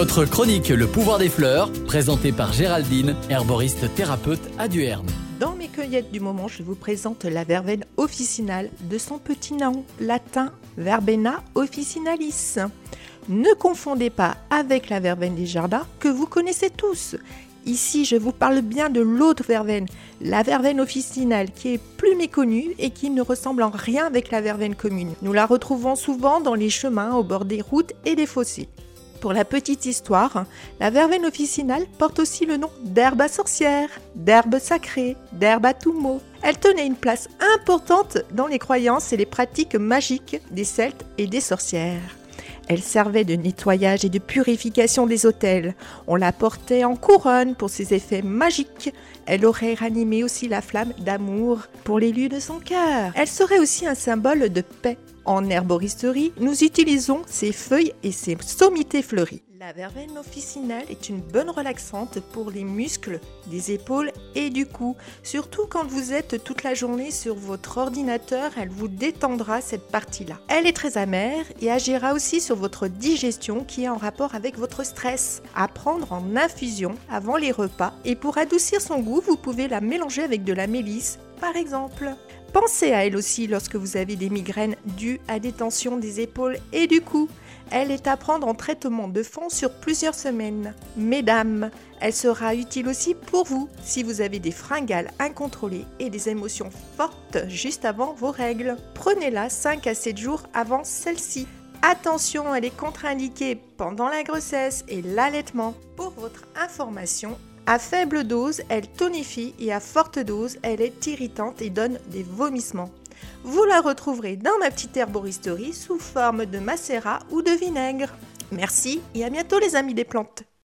Votre chronique Le pouvoir des fleurs, présentée par Géraldine, herboriste thérapeute à Duerne. Dans mes cueillettes du moment, je vous présente la verveine officinale de son petit nom latin Verbena officinalis. Ne confondez pas avec la verveine des jardins que vous connaissez tous. Ici, je vous parle bien de l'autre verveine, la verveine officinale, qui est plus méconnue et qui ne ressemble en rien avec la verveine commune. Nous la retrouvons souvent dans les chemins, au bord des routes et des fossés. Pour la petite histoire, la verveine officinale porte aussi le nom d'herbe à sorcière, d'herbe sacrée, d'herbe à tout mot. Elle tenait une place importante dans les croyances et les pratiques magiques des Celtes et des sorcières. Elle servait de nettoyage et de purification des hôtels. On la portait en couronne pour ses effets magiques. Elle aurait ranimé aussi la flamme d'amour pour l'élu de son cœur. Elle serait aussi un symbole de paix. En herboristerie, nous utilisons ses feuilles et ses sommités fleuries. La verveine officinale est une bonne relaxante pour les muscles des épaules et du cou. Surtout quand vous êtes toute la journée sur votre ordinateur, elle vous détendra cette partie-là. Elle est très amère et agira aussi sur votre digestion qui est en rapport avec votre stress. À prendre en infusion avant les repas et pour adoucir son goût, vous pouvez la mélanger avec de la mélisse par exemple. Pensez à elle aussi lorsque vous avez des migraines dues à des tensions des épaules et du cou. Elle est à prendre en traitement de fond sur plusieurs semaines. Mesdames, elle sera utile aussi pour vous si vous avez des fringales incontrôlées et des émotions fortes juste avant vos règles. Prenez-la 5 à 7 jours avant celle-ci. Attention, elle est contre-indiquée pendant la grossesse et l'allaitement. Pour votre information, à faible dose, elle tonifie et à forte dose, elle est irritante et donne des vomissements. Vous la retrouverez dans ma petite herboristerie sous forme de macérat ou de vinaigre. Merci et à bientôt les amis des plantes.